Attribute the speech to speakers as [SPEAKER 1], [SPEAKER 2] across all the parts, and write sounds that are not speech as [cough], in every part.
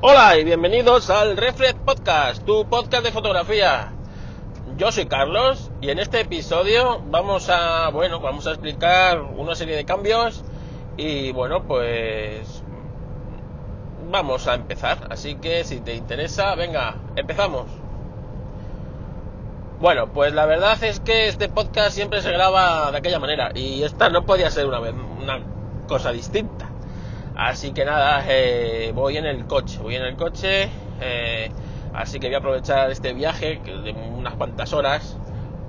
[SPEAKER 1] Hola y bienvenidos al Reflex Podcast, tu podcast de fotografía. Yo soy Carlos y en este episodio vamos a, bueno, vamos a explicar una serie de cambios y bueno, pues vamos a empezar. Así que si te interesa, venga, empezamos. Bueno, pues la verdad es que este podcast siempre se graba de aquella manera y esta no podía ser una, una cosa distinta. Así que nada, eh, voy en el coche, voy en el coche, eh, así que voy a aprovechar este viaje de unas cuantas horas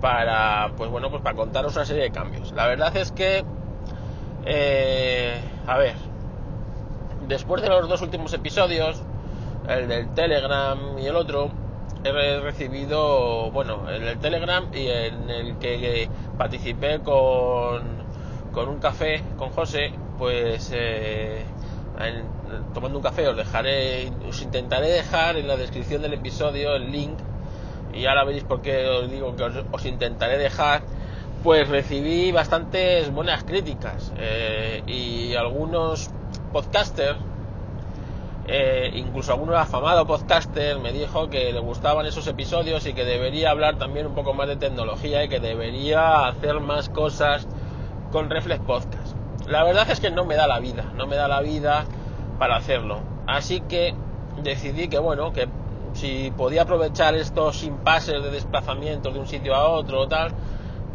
[SPEAKER 1] para, pues bueno, pues para contaros una serie de cambios. La verdad es que, eh, a ver, después de los dos últimos episodios, el del Telegram y el otro, he recibido, bueno, el del Telegram y en el que participé con, con un café con José, pues eh, tomando un café os dejaré, os intentaré dejar en la descripción del episodio el link y ahora veréis por qué os digo que os, intentaré dejar. Pues recibí bastantes buenas críticas eh, y algunos podcasters eh, incluso algún afamado podcaster me dijo que le gustaban esos episodios y que debería hablar también un poco más de tecnología y que debería hacer más cosas con Reflex Podcast. La verdad es que no me da la vida, no me da la vida para hacerlo. Así que decidí que bueno, que si podía aprovechar estos impases de desplazamiento de un sitio a otro o tal,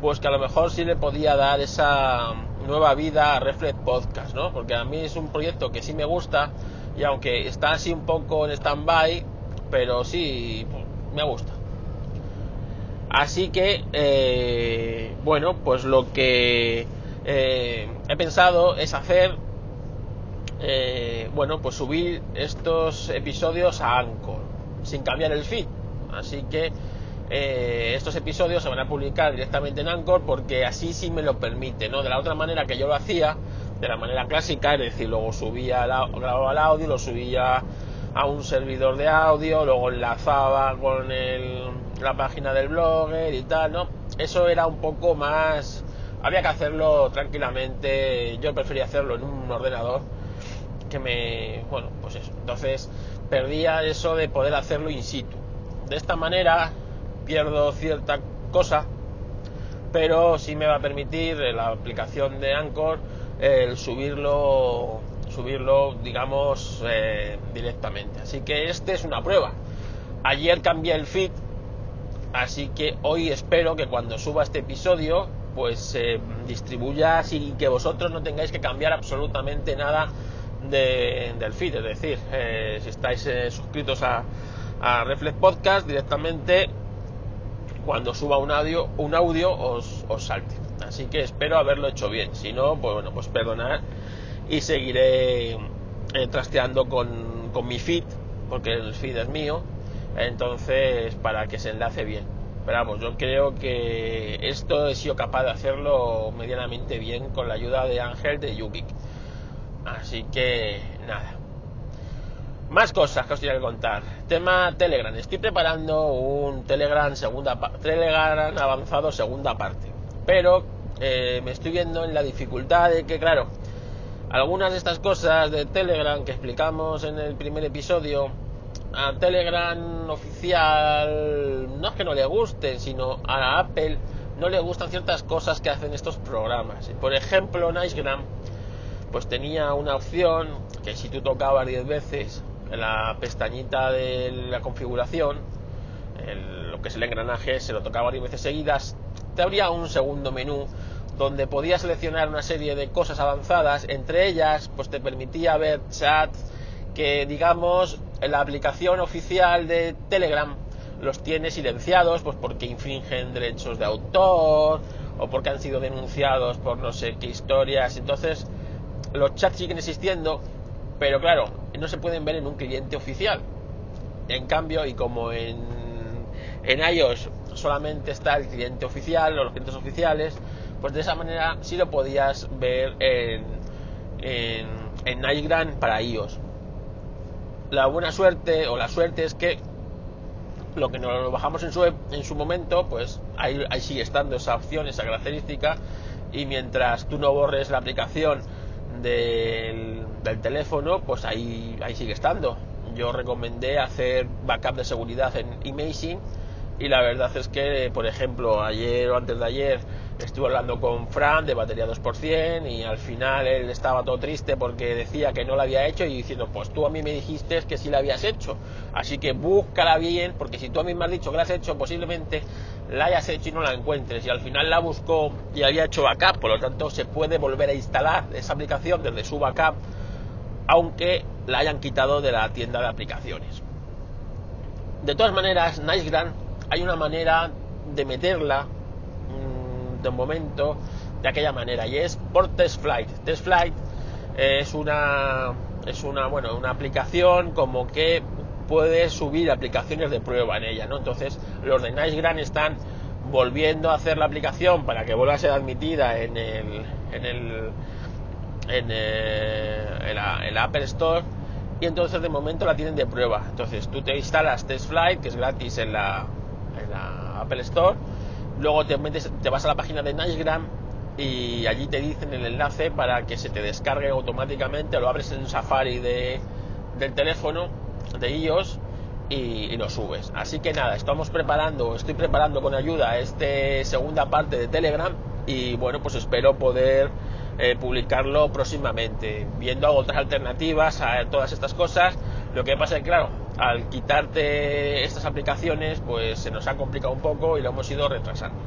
[SPEAKER 1] pues que a lo mejor sí le podía dar esa nueva vida a Reflex Podcast, ¿no? Porque a mí es un proyecto que sí me gusta y aunque está así un poco en stand-by, pero sí me gusta. Así que, eh, bueno, pues lo que eh, he pensado es hacer, eh, bueno, pues subir estos episodios a Anchor, sin cambiar el feed. Así que eh, estos episodios se van a publicar directamente en Anchor porque así sí me lo permite, ¿no? De la otra manera que yo lo hacía, de la manera clásica, es decir, luego subía, grababa el audio, lo subía a un servidor de audio, luego enlazaba con la página del blogger y tal, ¿no? Eso era un poco más había que hacerlo tranquilamente. Yo prefería hacerlo en un ordenador que me. Bueno, pues eso. Entonces perdía eso de poder hacerlo in situ. De esta manera pierdo cierta cosa, pero sí me va a permitir la aplicación de Anchor el subirlo subirlo digamos eh, directamente así que este es una prueba ayer cambié el feed así que hoy espero que cuando suba este episodio pues se distribuya sin que vosotros no tengáis que cambiar absolutamente nada del feed. Es decir, eh, si estáis eh, suscritos a, Reflex Podcast directamente, cuando suba un audio, un audio os, salte. Así que espero haberlo hecho bien. Si no, pues bueno, pues perdonad y seguiré eh, trasteando con, con mi feed, porque el feed es mío. Entonces, para que se enlace bien. Pero vamos, yo creo que esto he sido capaz de hacerlo medianamente bien con la ayuda de Ángel de Yukik. Así que nada. Más cosas que os tengo que contar. Tema Telegram. Estoy preparando un Telegram segunda Telegram avanzado segunda parte. Pero eh, me estoy viendo en la dificultad de que, claro, algunas de estas cosas de Telegram que explicamos en el primer episodio a Telegram oficial no es que no le gusten, sino a Apple no le gustan ciertas cosas que hacen estos programas. Por ejemplo, Nicegram pues tenía una opción que si tú tocabas 10 veces la pestañita de la configuración, lo que es el engranaje, se lo tocaba 10 veces seguidas, te abría un segundo menú donde podías seleccionar una serie de cosas avanzadas, entre ellas pues te permitía ver chat que digamos la aplicación oficial de Telegram los tiene silenciados pues porque infringen derechos de autor o porque han sido denunciados por no sé qué historias. Entonces los chats siguen existiendo pero claro no se pueden ver en un cliente oficial. En cambio y como en, en iOS solamente está el cliente oficial o los clientes oficiales pues de esa manera sí lo podías ver en en, en para iOS. La buena suerte o la suerte es que lo que nos bajamos en su, en su momento, pues ahí, ahí sigue estando esa opción, esa característica, y mientras tú no borres la aplicación del, del teléfono, pues ahí, ahí sigue estando. yo recomendé hacer backup de seguridad en Imaging y la verdad es que, por ejemplo, ayer o antes de ayer estuve hablando con Fran de batería 2% y al final él estaba todo triste porque decía que no la había hecho y diciendo, pues tú a mí me dijiste que sí la habías hecho, así que búscala bien porque si tú a mí me has dicho que la has hecho posiblemente la hayas hecho y no la encuentres y al final la buscó y había hecho backup, por lo tanto se puede volver a instalar esa aplicación desde su backup aunque la hayan quitado de la tienda de aplicaciones. De todas maneras, NiceGrand hay una manera de meterla mm, de momento de aquella manera y es por TestFlight. TestFlight es una es una bueno una aplicación como que puedes subir aplicaciones de prueba en ella, ¿no? Entonces los de NiceGrand están volviendo a hacer la aplicación para que vuelva a ser admitida en el en el en, eh, la, Apple Store y entonces de momento la tienen de prueba. Entonces tú te instalas TestFlight, que es gratis en la, en la Apple Store, luego te, metes, te vas a la página de NiceGram y allí te dicen el enlace para que se te descargue automáticamente, lo abres en Safari de, del teléfono de iOS y, lo subes. Así que nada, estamos preparando, estoy preparando con ayuda esta segunda parte de Telegram y bueno, pues espero poder eh, publicarlo próximamente, viendo otras alternativas a todas estas cosas. Lo que pasa es que, claro, al quitarte estas aplicaciones, pues se nos ha complicado un poco y lo hemos ido retrasando.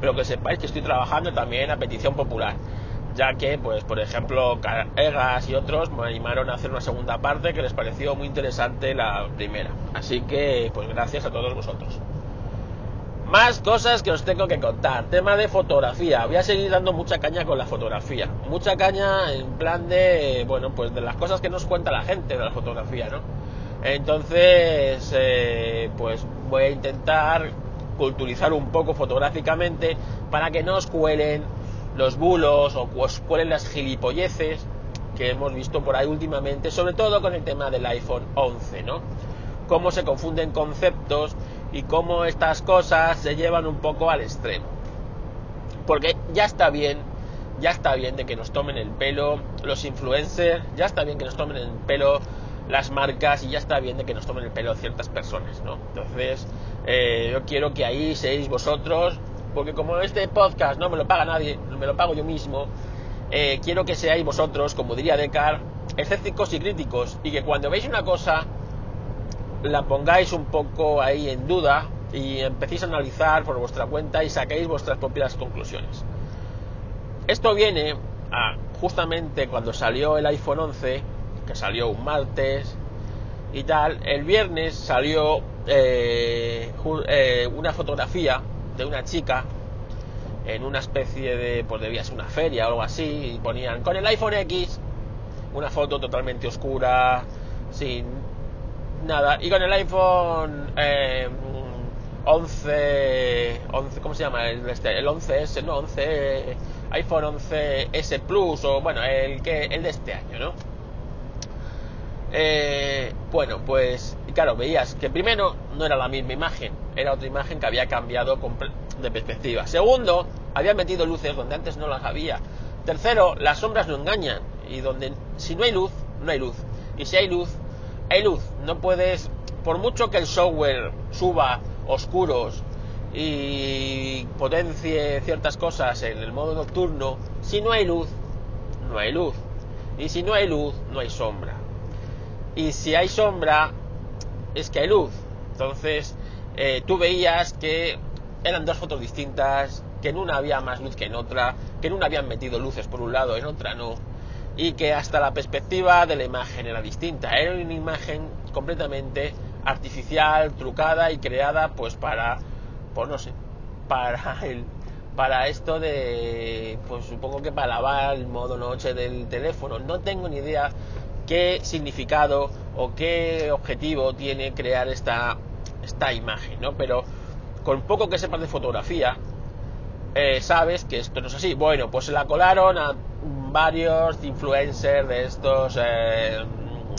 [SPEAKER 1] Pero que sepáis que estoy trabajando también a petición popular, ya que, pues, por ejemplo, Egas y otros me animaron a hacer una segunda parte que les pareció muy interesante la primera. Así que, pues, gracias a todos vosotros. Más cosas que os tengo que contar. Tema de fotografía. Voy a seguir dando mucha caña con la fotografía. Mucha caña en plan de, bueno, pues de las cosas que nos cuenta la gente de la fotografía, ¿no? Entonces, eh, pues voy a intentar culturizar un poco fotográficamente para que no os cuelen los bulos o os cuelen las gilipolleces que hemos visto por ahí últimamente, sobre todo con el tema del iPhone 11, ¿no? Cómo se confunden conceptos y cómo estas cosas se llevan un poco al extremo. Porque ya está bien, ya está bien de que nos tomen el pelo los influencers, ya está bien que nos tomen el pelo las marcas y ya está bien de que nos tomen el pelo ciertas personas, ¿no? Entonces, eh, yo quiero que ahí seáis vosotros, porque como este podcast no me lo paga nadie, me lo pago yo mismo, eh, quiero que seáis vosotros, como diría Decar, escépticos y críticos, y que cuando veis una cosa la pongáis un poco ahí en duda y empecéis a analizar por vuestra cuenta y saquéis vuestras propias conclusiones. Esto viene a justamente cuando salió el iPhone 11, que salió un martes y tal, el viernes salió eh, eh, una fotografía de una chica en una especie de, pues debía ser una feria o algo así, y ponían con el iPhone X una foto totalmente oscura, sin nada. Y con el iPhone 11, eh, 11, ¿cómo se llama? El, este, el 11S, no, 11, iPhone 11S Plus, o bueno, el, que, el de este año, ¿no? Eh, bueno, pues claro, veías que primero no era la misma imagen, era otra imagen que había cambiado de perspectiva. Segundo, había metido luces donde antes no las había. Tercero, las sombras no engañan y donde si no hay luz, no hay luz. Y si hay luz, hay luz, no puedes, por mucho que el software suba oscuros y potencie ciertas cosas en el modo nocturno, si no hay luz, no hay luz. Y si no hay luz, no hay sombra. Y si hay sombra, es que hay luz. Entonces, eh, tú veías que eran dos fotos distintas, que en una había más luz que en otra, que en una habían metido luces por un lado, en otra no y que hasta la perspectiva de la imagen era distinta. Era una imagen completamente artificial, trucada y creada pues para, pues no sé, para el, para esto de, pues supongo que para lavar el modo noche del teléfono. No tengo ni idea qué significado o qué objetivo tiene crear esta, esta imagen, ¿no? Pero con poco que sepas de fotografía, eh, sabes que esto no es así. Bueno, pues se la colaron a varios influencers de estos eh,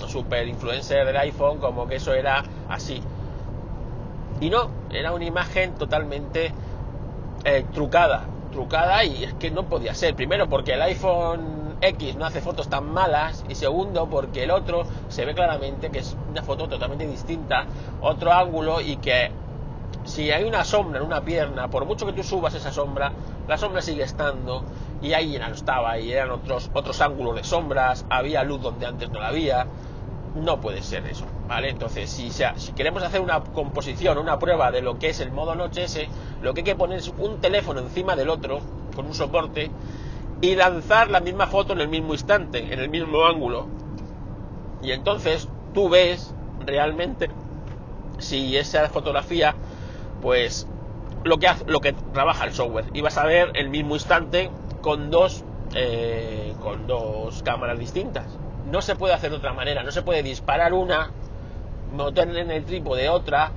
[SPEAKER 1] super influencers del iPhone como que eso era así. Y no, era una imagen totalmente eh, trucada, trucada y es que no podía ser. Primero porque el iPhone X no hace fotos tan malas y segundo porque el otro se ve claramente que es una foto totalmente distinta, otro ángulo y que si hay una sombra en una pierna, por mucho que tú subas esa sombra, la sombra sigue estando y ahí ya no estaba y eran otros, otros ángulos de sombras, había luz donde antes no la había, no puede ser eso, ¿vale? Entonces, si, si queremos hacer una composición, una prueba de lo que es el modo noche ese, lo que hay que poner es un teléfono encima del otro, con un soporte, y lanzar la misma foto en el mismo instante, en el mismo ángulo. Y entonces tú ves realmente si esa fotografía, pues lo que, hace, lo que trabaja el software. Y vas a ver el mismo instante con dos, eh, con dos cámaras distintas no se puede hacer de otra manera, no se puede disparar una, meter en el trípode otra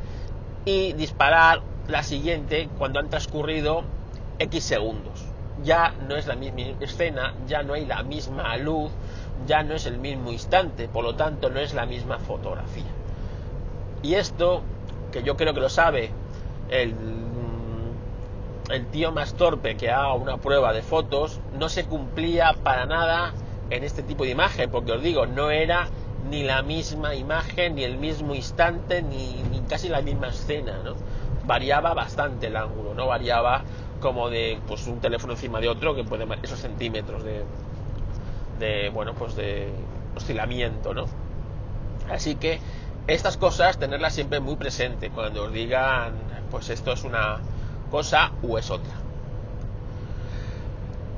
[SPEAKER 1] y disparar la siguiente cuando han transcurrido X segundos. Ya no es la misma escena, ya no hay la misma luz, ya no es el mismo instante, por lo tanto no es la misma fotografía. Y esto, que yo creo que lo sabe el, el tío más torpe que haga una prueba de fotos, no se cumplía para nada en este tipo de imagen, porque os digo, no era ni la misma imagen, ni el mismo instante, ni, casi la misma escena, ¿no? Variaba bastante el ángulo, ¿no? Variaba como de pues un teléfono encima de otro que puede esos centímetros de, de bueno pues de oscilamiento no así que estas cosas tenerlas siempre muy presente cuando os digan pues esto es una cosa o es otra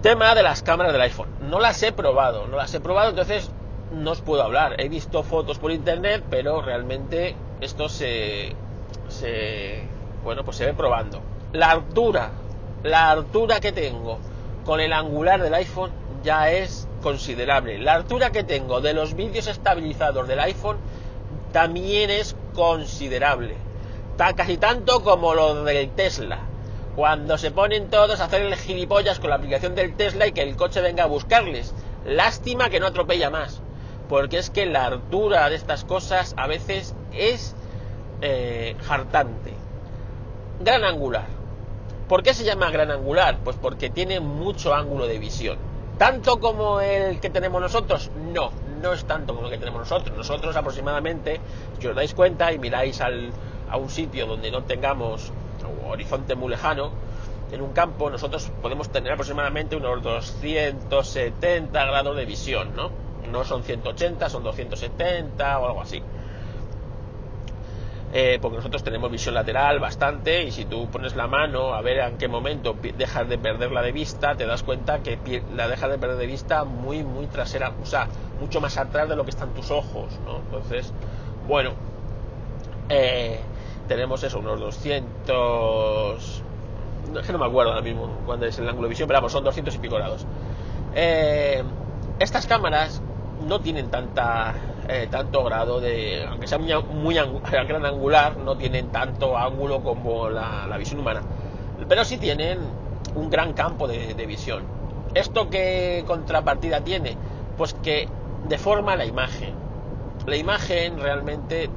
[SPEAKER 1] Tema de las cámaras del iPhone. No las he probado, no las he probado, entonces no os puedo hablar. He visto fotos por internet, pero realmente esto se, se bueno, pues se ve probando. La altura, la altura que tengo con el angular del iPhone ya es considerable. La altura que tengo de los vídeos estabilizados del iPhone también es considerable. casi tanto como lo del Tesla cuando se ponen todos a hacer el gilipollas con la aplicación del Tesla y que el coche venga a buscarles. Lástima que no atropella más, porque es que la altura de estas cosas a veces es eh, hartante. Gran angular. ¿Por qué se llama gran angular? Pues porque tiene mucho ángulo de visión. ¿Tanto como el que tenemos nosotros? No, no es tanto como el que tenemos nosotros. Nosotros aproximadamente, si os dais cuenta y miráis al, a un sitio donde no tengamos horizonte muy lejano, en un campo nosotros podemos tener aproximadamente unos 270 grados de visión, ¿no? No son 180, son 270 o algo así. Eh, porque nosotros tenemos visión lateral bastante y si tú pones la mano a ver en qué momento dejas de perderla de vista, te das cuenta que la dejas de perder de vista muy, muy trasera, o sea, mucho más atrás de lo que están tus ojos, ¿no? Entonces, bueno, eh, tenemos eso, unos 200... Es que no me acuerdo ahora mismo cuándo es el ángulo de visión, pero vamos, son 200 y pico grados. Eh, estas cámaras no tienen tanta eh, tanto grado de aunque sea muy, muy [laughs] gran angular no tienen tanto ángulo como la, visión humana. Pero sí tienen un gran campo de, de, visión. Esto qué contrapartida tiene pues que deforma la imagen. La imagen realmente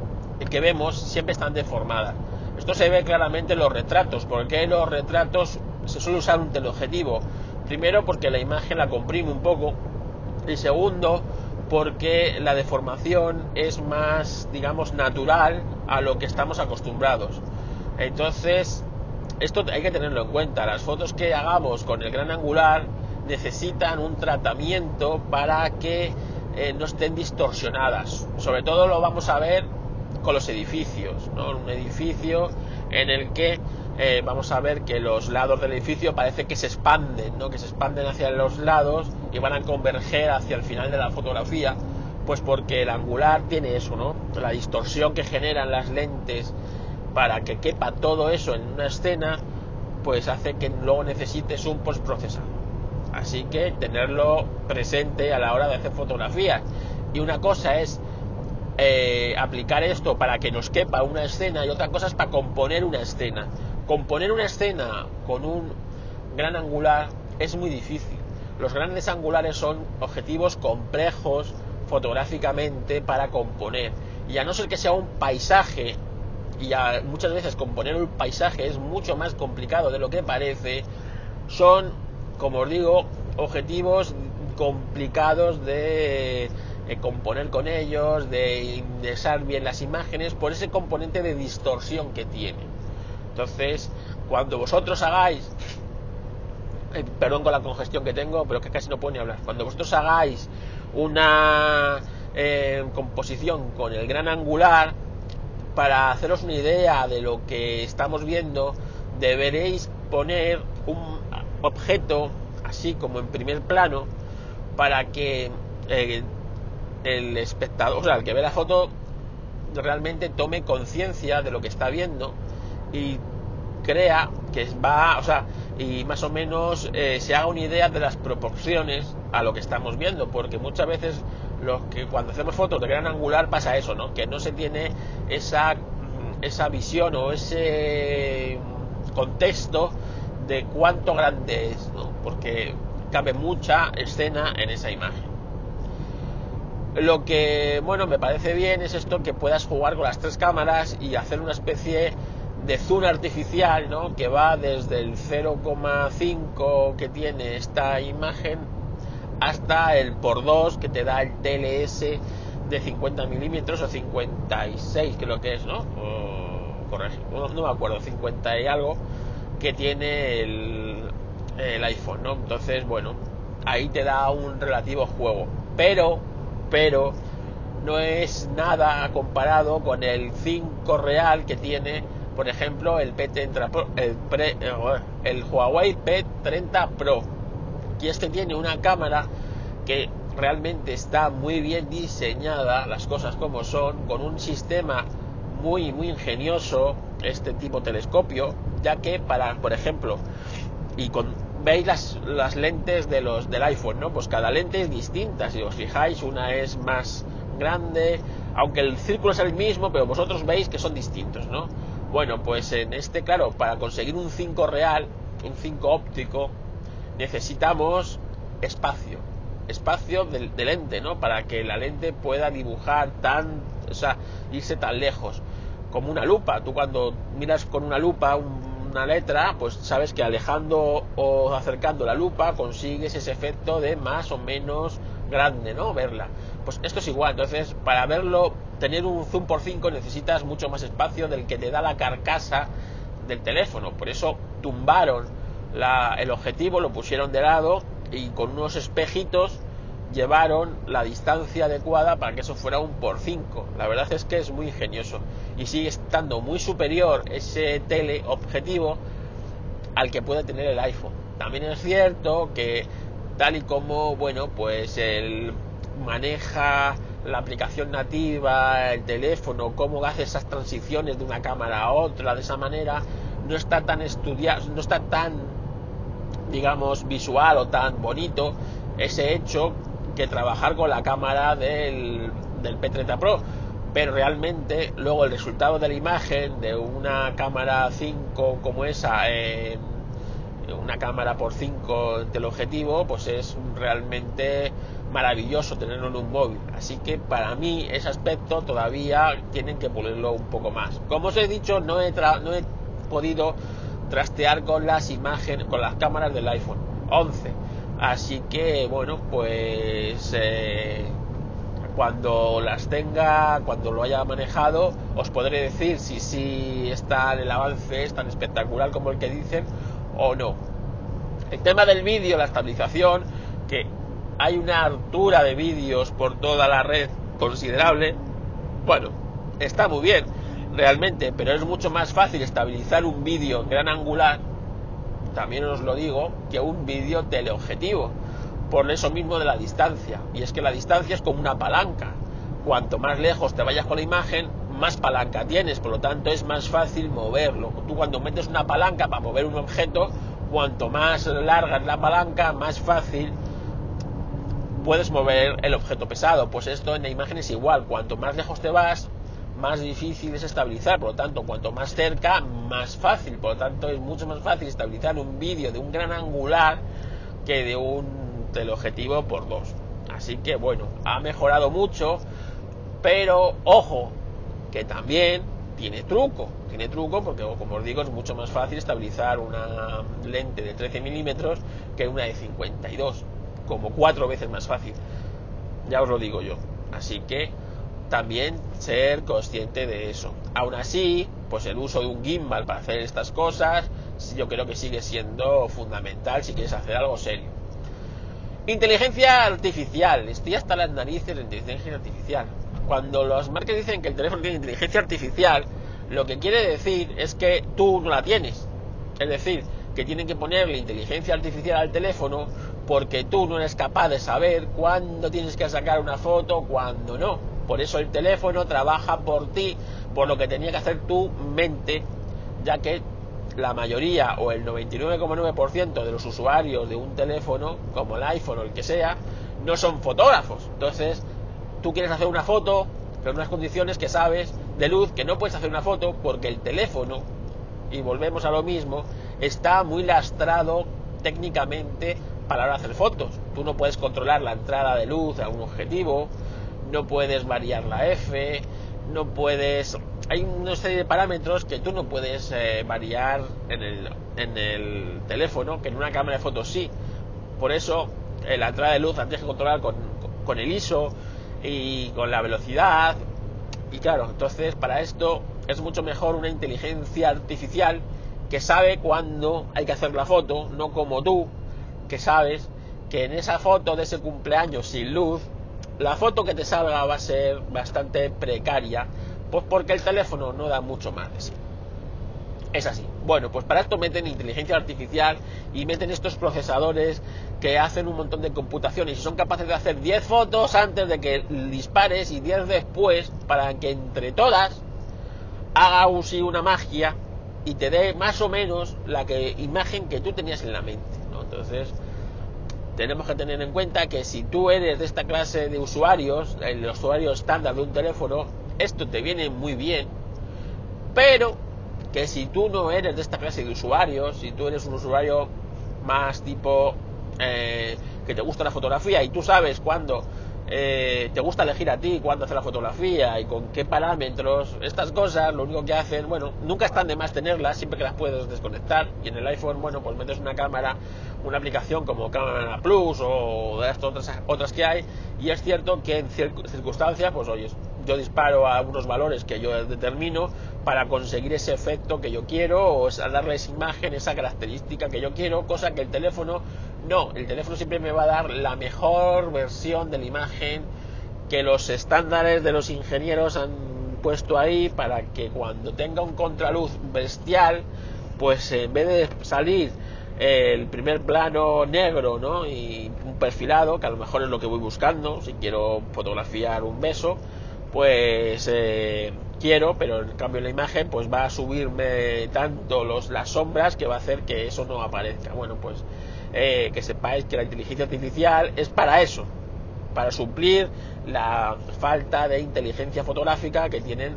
[SPEAKER 1] que vemos siempre están deformadas. Esto se ve claramente en los retratos, porque los retratos se suele usar un teleobjetivo. Primero porque la imagen la comprime un poco. Y segundo porque la deformación es más, digamos, natural a lo que estamos acostumbrados. Entonces, esto hay que tenerlo en cuenta. Las fotos que hagamos con el gran angular necesitan un tratamiento para que eh, no estén distorsionadas. Sobre todo lo vamos a ver con los edificios, ¿no? Un edificio en el que eh, vamos a ver que los lados del edificio parece que se expanden, ¿no? Que se expanden hacia los lados y van a converger hacia el final de la fotografía, pues porque el angular tiene eso, ¿no? La distorsión que generan las lentes para que quepa todo eso en una escena, pues hace que luego necesites un postprocesado. Así que tenerlo presente a la hora de hacer fotografías. Y una cosa es eh, aplicar esto para que nos quepa una escena y otra cosa es para componer una escena. Componer una escena con un gran angular es muy difícil. Los grandes angulares son objetivos complejos fotográficamente para componer. Y a no ser que sea un paisaje, y muchas veces componer un paisaje es mucho más complicado de lo que parece, son, como os digo, objetivos complicados de eh, componer con ellos, de indexar bien las imágenes, por ese componente de distorsión que tiene. Entonces, cuando vosotros hagáis, eh, perdón con la congestión que tengo, pero que casi no puedo ni hablar, cuando vosotros hagáis una eh, composición con el gran angular, para haceros una idea de lo que estamos viendo, deberéis poner un objeto así como en primer plano para que eh, el espectador, o sea, el que ve la foto realmente tome conciencia de lo que está viendo y crea que va, o sea, y más o menos eh, se haga una idea de las proporciones a lo que estamos viendo, porque muchas veces lo que cuando hacemos fotos de gran angular pasa eso, ¿no? Que no se tiene esa, esa visión o ese contexto de cuánto grande es, ¿no? Porque cabe mucha escena en esa imagen. Lo que, bueno, me parece bien es esto que puedas jugar con las tres cámaras y hacer una especie de zoom artificial, ¿no? Que va desde el 0,5 que tiene esta imagen hasta el por 2 que te da el TLS de 50 milímetros o 56 creo que es, ¿no? no, no, me acuerdo, 50 y algo que tiene el, el iPhone, ¿no? Entonces, bueno, ahí te da un relativo juego. Pero pero no es nada comparado con el 5 real que tiene, por ejemplo, el P30 Pro, el, el Huawei P30 Pro. Y este tiene una cámara que realmente está muy bien diseñada, las cosas como son, con un sistema muy muy ingenioso, este tipo telescopio, ya que para, por ejemplo, y con veis las, las lentes de los, del iPhone, ¿no? Pues cada lente es distinta, si os fijáis, una es más grande, aunque el círculo es el mismo, pero vosotros veis que son distintos, ¿no? Bueno, pues en este, claro, para conseguir un 5 real, un 5 óptico, necesitamos espacio, espacio de, de, lente, ¿no? Para que la lente pueda dibujar tan, o sea, irse tan lejos, como una lupa. Tú cuando miras con una lupa un una letra, pues sabes que alejando o acercando la lupa consigues ese efecto de más o menos grande, ¿no? Verla. Pues esto es igual, entonces para verlo, tener un zoom por 5 necesitas mucho más espacio del que te da la carcasa del teléfono. Por eso tumbaron el objetivo, lo pusieron de lado y con unos espejitos llevaron la distancia adecuada para que eso fuera un por 5. La verdad es que es muy ingenioso y sigue estando muy superior ese teleobjetivo al que puede tener el iPhone. También es cierto que tal y como, bueno, pues él maneja la aplicación nativa, el teléfono, cómo hace esas transiciones de una cámara a otra de esa manera, no está tan estudiado, no está tan, digamos, visual o tan bonito ese hecho que trabajar con la cámara del, del P30 Pro. Pero realmente luego el resultado de la imagen de una cámara 5 como esa, eh, una cámara por 5 el objetivo, pues es realmente maravilloso tenerlo en un móvil. Así que para mí ese aspecto todavía tienen que pulirlo un poco más. Como os he dicho, no he, no he podido trastear con las imágenes, con las cámaras del iPhone 11 Así que, bueno, pues eh, cuando las tenga, cuando lo haya manejado, os podré decir si sí está el avance es tan espectacular como el que dicen o no. El tema del vídeo, la estabilización, que hay una altura de vídeos por toda la red considerable, bueno, está muy bien realmente, pero es mucho más fácil estabilizar un vídeo en gran angular también os lo digo, que un vídeo teleobjetivo, por eso mismo de la distancia. Y es que la distancia es como una palanca. Cuanto más lejos te vayas con la imagen, más palanca tienes, por lo tanto es más fácil moverlo. Tú cuando metes una palanca para mover un objeto, cuanto más larga es la palanca, más fácil puedes mover el objeto pesado. Pues esto en la imagen es igual, cuanto más lejos te vas, más difícil es estabilizar, por lo tanto, cuanto más cerca, más fácil, por lo tanto, es mucho más fácil estabilizar un vídeo de un gran angular que de un teleobjetivo por dos. Así que bueno, ha mejorado mucho, pero ojo, que también tiene truco, tiene truco porque como os digo es mucho más fácil estabilizar una lente de 13 milímetros que una de 52. como cuatro veces más fácil. Ya os lo digo yo. Así que también ser consciente de eso. Aún así, pues el uso de un gimbal para hacer estas cosas, yo creo que sigue siendo fundamental si quieres hacer algo serio. Inteligencia artificial. Estoy hasta las narices de inteligencia artificial. Cuando los marcas dicen que el teléfono tiene inteligencia artificial, lo que quiere decir es que tú no la tienes. Es decir, que tienen que ponerle inteligencia artificial al teléfono porque tú no eres capaz de saber cuándo tienes que sacar una foto, cuándo no. Por eso el teléfono trabaja por ti, por lo que tenía que hacer tu mente, ya que la mayoría o el 99,9% de los usuarios de un teléfono, como el iPhone o el que sea, no son fotógrafos. Entonces, tú quieres hacer una foto, pero en unas condiciones que sabes de luz que no puedes hacer una foto porque el teléfono, y volvemos a lo mismo, está muy lastrado técnicamente para hacer fotos. Tú no puedes controlar la entrada de luz a un objetivo, no puedes variar la F, no puedes hay una serie de parámetros que tú no puedes eh, variar en el, en el teléfono, que en una cámara de fotos sí. Por eso eh, la entrada de luz la tienes que controlar con, con el ISO y con la velocidad. Y claro, entonces para esto es mucho mejor una inteligencia artificial que sabe cuándo hay que hacer la foto, no como tú, que sabes que en esa foto de ese cumpleaños sin luz, la foto que te salga va a ser bastante precaria pues porque el teléfono no da mucho más de sí. Es así. Bueno, pues para esto meten inteligencia artificial y meten estos procesadores que hacen un montón de computaciones y son capaces de hacer 10 fotos antes de que dispares y 10 después para que entre todas haga una magia y te dé más o menos la que, imagen que tú tenías en la mente. Entonces, tenemos que tener en cuenta que si tú eres de esta clase de usuarios, el usuario estándar de un teléfono, esto te viene muy bien, pero que si tú no eres de esta clase de usuarios, si tú eres un usuario más tipo eh, que te gusta la fotografía y tú sabes cuándo eh, te gusta elegir a ti cuándo hacer la fotografía y con qué parámetros, estas cosas, lo único que hacen, bueno, nunca están de más tenerlas, siempre que las puedes desconectar. Y en el iPhone, bueno, pues metes una cámara, una aplicación como Cámara Plus o de estas otras, otras que hay, y es cierto que en circunstancias, pues oye, yo disparo a unos valores que yo determino para conseguir ese efecto que yo quiero o darle esa imagen, esa característica que yo quiero, cosa que el teléfono no, el teléfono siempre me va a dar la mejor versión de la imagen que los estándares de los ingenieros han puesto ahí para que cuando tenga un contraluz bestial, pues en vez de salir el primer plano negro ¿no? y un perfilado, que a lo mejor es lo que voy buscando, si quiero fotografiar un beso, pues eh, quiero, pero en cambio la imagen pues va a subirme tanto los, las sombras que va a hacer que eso no aparezca. Bueno, pues eh, que sepáis que la inteligencia artificial es para eso, para suplir la falta de inteligencia fotográfica que tienen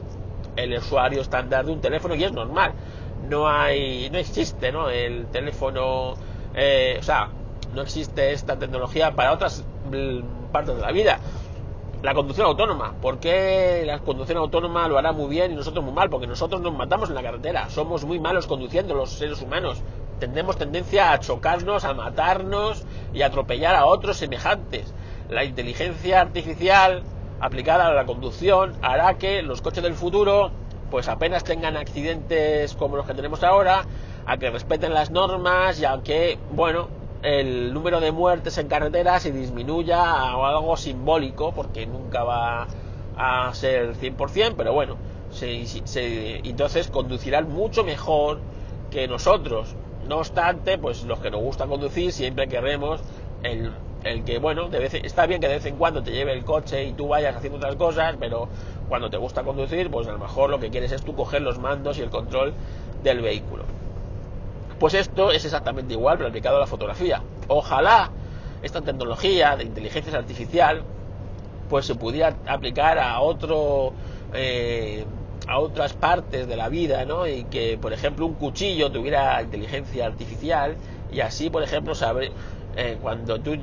[SPEAKER 1] el usuario estándar de un teléfono y es normal. No hay, no existe, ¿no? El teléfono, eh, o sea, no existe esta tecnología para otras mm, partes de la vida la conducción autónoma. ¿Por qué la conducción autónoma lo hará muy bien y nosotros muy mal? Porque nosotros nos matamos en la carretera. Somos muy malos conduciendo los seres humanos. Tenemos tendencia a chocarnos, a matarnos y a atropellar a otros semejantes. La inteligencia artificial aplicada a la conducción hará que los coches del futuro pues apenas tengan accidentes como los que tenemos ahora, a que respeten las normas y a que, bueno, el número de muertes en carretera se disminuya a algo simbólico, porque nunca va a ser 100%, pero bueno, se, entonces conducirán mucho mejor que nosotros. No obstante, pues los que nos gusta conducir siempre queremos el, el que, bueno, de vez, está bien que de vez en cuando te lleve el coche y tú vayas haciendo otras cosas, pero cuando te gusta conducir, pues a lo mejor lo que quieres es tú coger los mandos y el control del vehículo. Pues esto es exactamente igual, pero aplicado a la fotografía. Ojalá esta tecnología de inteligencia artificial pues se pudiera aplicar a otro eh, a otras partes de la vida, ¿no? Y que, por ejemplo, un cuchillo tuviera inteligencia artificial y así, por ejemplo, eh, cuando tú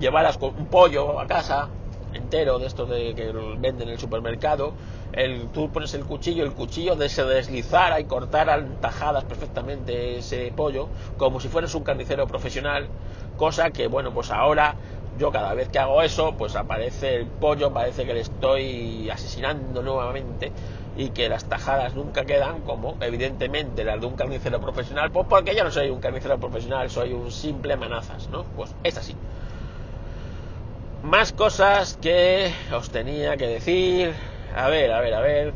[SPEAKER 1] llevaras un pollo a casa entero de estos de, que venden en el supermercado, el, tú pones el cuchillo, el cuchillo de se deslizara y cortara tajadas perfectamente ese pollo, como si fueras un carnicero profesional, cosa que, bueno, pues ahora yo cada vez que hago eso, pues aparece el pollo, parece que le estoy asesinando nuevamente y que las tajadas nunca quedan como evidentemente las de un carnicero profesional, pues porque yo no soy un carnicero profesional, soy un simple manazas, ¿no? Pues es así. Más cosas que os tenía que decir. A ver, a ver, a ver.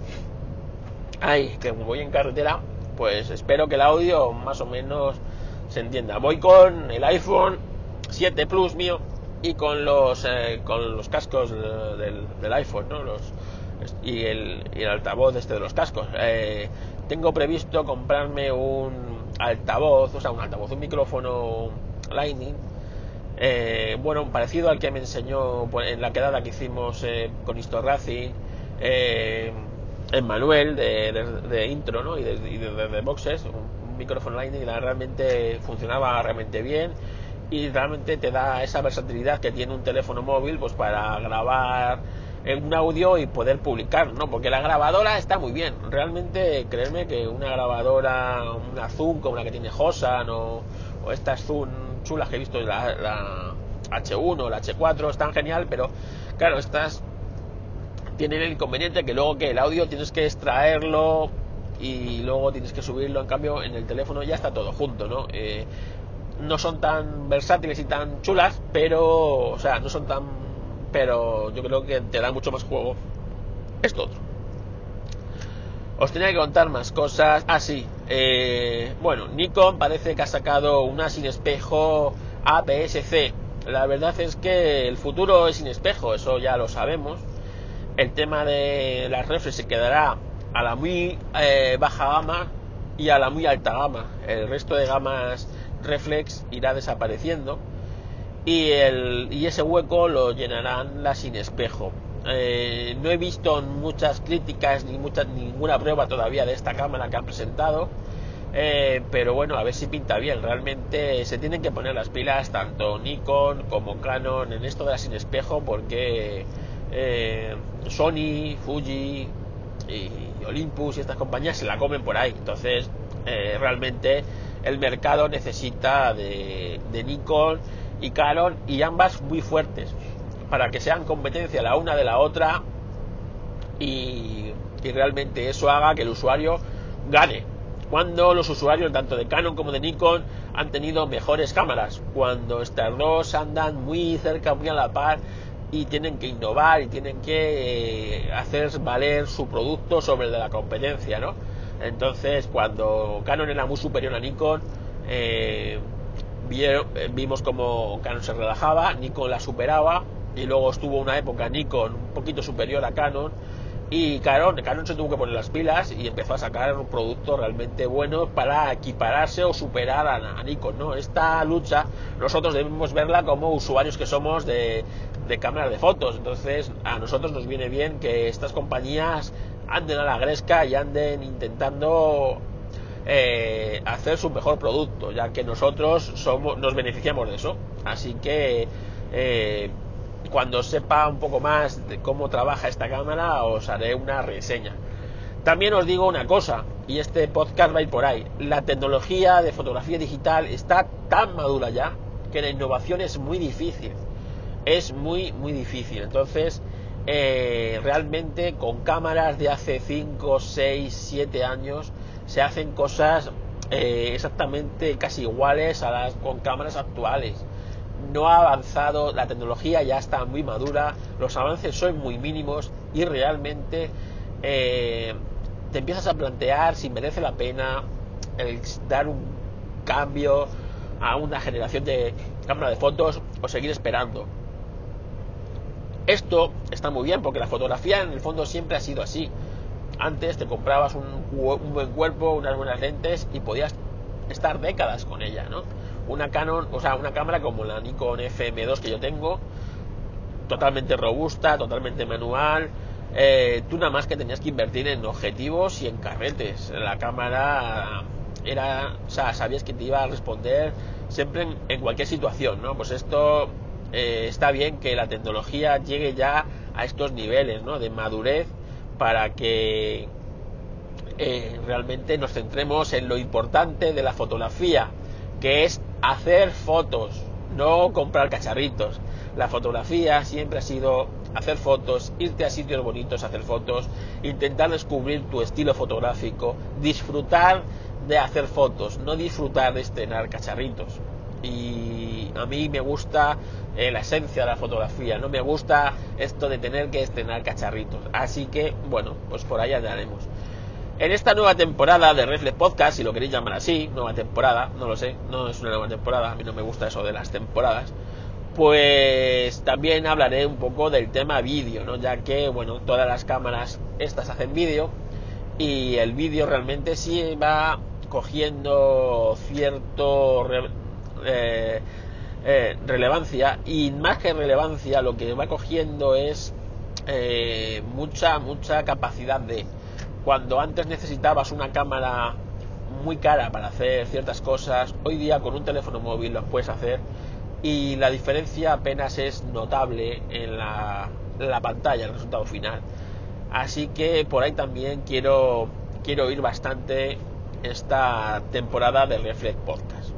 [SPEAKER 1] Ay, que como voy en carretera, pues espero que el audio más o menos se entienda. Voy con el iPhone 7 Plus mío y con los eh, con los cascos del, del iPhone, ¿no? Los, y el, y el altavoz este de los cascos. Eh, tengo previsto comprarme un altavoz, o sea, un altavoz, un micrófono Lightning, eh, bueno, parecido al que me enseñó en la quedada que hicimos eh, con Istorrazi, en Manuel de, intro ¿no? y de, de, boxes, un, micrófono Lightning realmente funcionaba realmente bien y realmente te da esa versatilidad que tiene un teléfono móvil pues para grabar un audio y poder publicar, ¿no? Porque la grabadora está muy bien. Realmente, créeme que una grabadora, una Zoom como la que tiene Hosan o, o estas Zoom chulas que he visto, la, la H1 o la H4, están genial, pero claro, estas tienen el inconveniente que luego que el audio tienes que extraerlo y luego tienes que subirlo. En cambio, en el teléfono ya está todo junto, ¿no? Eh, no son tan versátiles y tan chulas, pero, o sea, no son tan pero yo creo que te da mucho más juego esto otro. Os tenía que contar más cosas. Ah, sí. Eh, bueno, Nikon parece que ha sacado una sin espejo APS-C. La verdad es que el futuro es sin espejo, eso ya lo sabemos. El tema de las reflex se quedará a la muy eh, baja gama y a la muy alta gama. El resto de gamas reflex irá desapareciendo y, y ese hueco lo llenarán las sin espejo. Eh, no he visto muchas críticas ni ninguna prueba todavía de esta cámara que han presentado, eh, pero bueno, a ver si pinta bien. Realmente se tienen que poner las pilas tanto Nikon como Canon en esto de la sin espejo porque eh, Sony, Fuji y Olympus y estas compañías se la comen por ahí. Entonces, realmente el mercado necesita de Nikon y Canon y ambas muy fuertes para que sean competencia la una de la otra y, realmente eso haga que el usuario gane. Cuando los usuarios tanto de Canon como de Nikon han tenido mejores cámaras, cuando estas dos andan muy cerca, muy a la par y tienen que innovar y tienen que eh, hacer valer su producto sobre el de la competencia, ¿no? Entonces, cuando Canon era muy superior a Nikon, eh, eh, vimos como Canon se relajaba, Nikon la superaba y luego estuvo una época Nikon un poquito superior a Canon y Canon, Canon se tuvo que poner las pilas y empezó a sacar productos realmente buenos para equipararse o superar a, Nikon. ¿no? Esta lucha nosotros debemos verla como usuarios que somos de, de cámaras de fotos. Entonces a nosotros nos viene bien que estas compañías anden a la gresca y anden intentando eh, hacer su mejor producto, ya que nosotros somos, nos beneficiamos de eso. Así que eh, cuando sepa un poco más de cómo trabaja esta cámara, os haré una reseña. También os digo una cosa, y este podcast va a ir por ahí. La tecnología de fotografía digital está tan madura ya que la innovación es muy difícil. Es muy, muy difícil. Entonces, eh, realmente con cámaras de hace 5, 6, 7 años, se hacen cosas eh, exactamente casi iguales a las con cámaras actuales. No ha avanzado, la tecnología ya está muy madura, los avances son muy mínimos y realmente eh, te empiezas a plantear si merece la pena dar un cambio a una generación de cámara de fotos o seguir esperando. Esto está muy bien porque la fotografía en el fondo siempre ha sido así antes te comprabas un, buen cuerpo, unas buenas lentes y podías estar décadas con ella, ¿no? Una Canon, o sea, una cámara como la Nikon FM2 que yo tengo, totalmente robusta, totalmente manual. Eh, tú nada más que tenías que invertir en objetivos y en carretes. La cámara era, o sea, sabías que te iba a responder siempre en, cualquier situación, ¿no? Pues esto eh, está bien que la tecnología llegue ya a estos niveles, ¿no? De madurez para que eh, realmente nos centremos en lo importante de la fotografía, que es hacer fotos, no comprar cacharritos. La fotografía siempre ha sido hacer fotos, irte a sitios bonitos hacer fotos, intentar descubrir tu estilo fotográfico, disfrutar de hacer fotos, no disfrutar de estrenar cacharritos. Y a mí me gusta eh, la esencia de la fotografía, no me gusta esto de tener que estrenar cacharritos. Así que, bueno, pues por ahí andaremos. En esta nueva temporada de Reflex Podcast, si lo queréis llamar así, nueva temporada, no lo sé, no es una nueva temporada, a mí no me gusta eso de las temporadas, pues también hablaré un poco del tema vídeo, ¿no? Ya que, bueno, todas las cámaras estas hacen vídeo y el vídeo realmente sí va cogiendo cierto eh, eh, relevancia y más que relevancia lo que va cogiendo es eh, mucha mucha capacidad de cuando antes necesitabas una cámara muy cara para hacer ciertas cosas, hoy día con un teléfono móvil lo puedes hacer y la diferencia apenas es notable en la, pantalla, el resultado final. Así que por ahí también quiero, quiero ir bastante esta temporada de Reflex Podcast.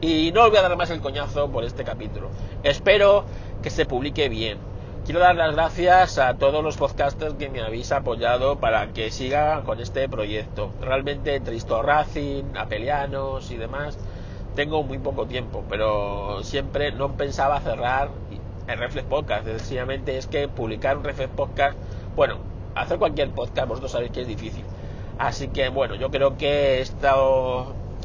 [SPEAKER 1] Y no os voy a dar más el coñazo por este capítulo. Espero que se publique bien Quiero dar las gracias a todos los podcasters que me habéis apoyado para que siga con este proyecto. Realmente entre Racing, Apelianos y demás, tengo muy poco tiempo, pero siempre no pensaba cerrar el Reflex Podcast. Sencillamente es que publicar un Reflex Podcast, bueno, hacer cualquier podcast, vosotros sabéis que es difícil. Así que bueno, yo creo que esta,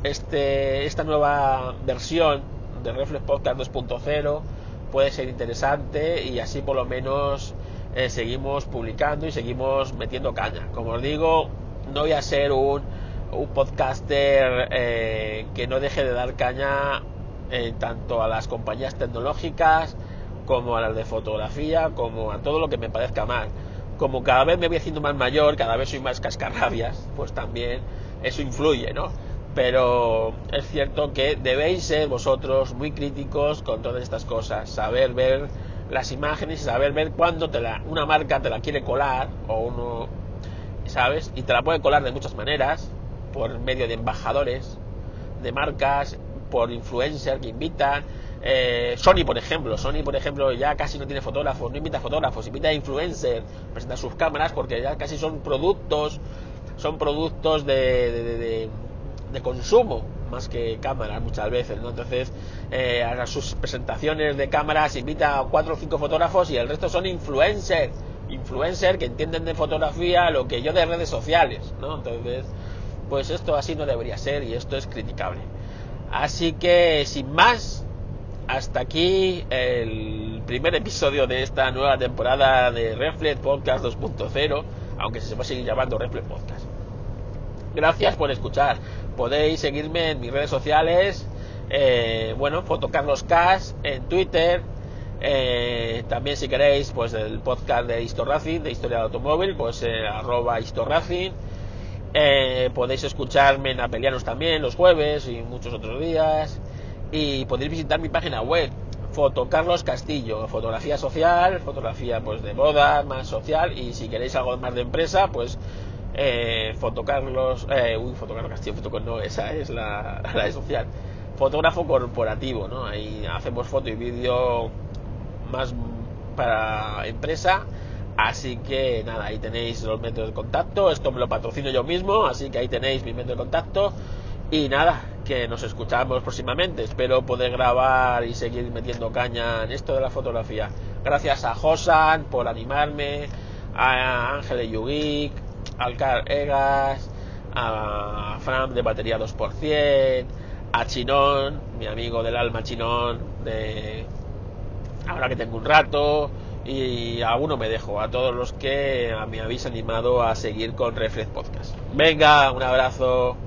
[SPEAKER 1] este, esta nueva versión de Reflex Podcast 2.0 puede ser interesante y así por lo menos eh, seguimos publicando y seguimos metiendo caña. Como os digo, no voy a ser un, un podcaster eh, que no deje de dar caña tanto a las compañías tecnológicas como a las de fotografía, como a todo lo que me parezca mal. Como cada vez me voy haciendo más mayor, cada vez soy más cascarrabias, pues también eso influye, ¿no? Pero es cierto que debéis ser vosotros muy críticos con todas estas cosas, saber ver las imágenes y saber ver cuándo te la, una marca te la quiere colar o uno, ¿sabes? Y te la puede colar de muchas maneras, por medio de embajadores, de marcas, por influencers que invitan. Eh, Sony, por ejemplo, Sony, por ejemplo, ya casi no tiene fotógrafos, no invita fotógrafos, invita a influencers, presenta sus cámaras porque ya casi son productos, son productos de consumo más que cámaras muchas veces, ¿no? Entonces, eh, a sus presentaciones de cámaras invita a cuatro o cinco fotógrafos y el resto son influencers, influencers que entienden de fotografía lo que yo de redes sociales, ¿no? Entonces, pues esto así no debería ser y esto es criticable. Así que, sin más, hasta aquí el primer episodio de esta nueva temporada de Reflex Podcast 2.0, aunque se va a seguir llamando Reflex Podcast. Gracias por escuchar. Podéis seguirme en mis redes sociales, eh, bueno, Fotocarloscas en Twitter, eh, también si queréis, pues el podcast de Historracing, de Historia del Automóvil, pues eh, arroba Historracing. Eh, podéis escucharme en Apelianos también los jueves y muchos otros días. Y podéis visitar mi página web, Fotocarlos Castillo, fotografía social, fotografía pues de boda, más social. Y si queréis algo más de empresa, pues eh, Fotocarlos, eh, uy, Fotocarlos Castillo, Fotocarlos, no, esa es la, [laughs] la social. Fotógrafo corporativo, ¿no? Ahí hacemos foto y vídeo más para empresa. Así que nada, ahí tenéis los métodos de contacto. Esto me lo patrocino yo mismo, así que ahí tenéis mi método de contacto. Y nada, que nos escuchamos próximamente. Espero poder grabar y seguir metiendo caña en esto de la fotografía. Gracias a Josan por animarme, a Ángel Yugik, Alcar Egas, a Fram de batería 2%, a Chinón, mi amigo del alma Chinón, de ahora que tengo un rato, y a uno me dejo, a todos los que me habéis animado a seguir con Reflex Podcast. Venga, un abrazo.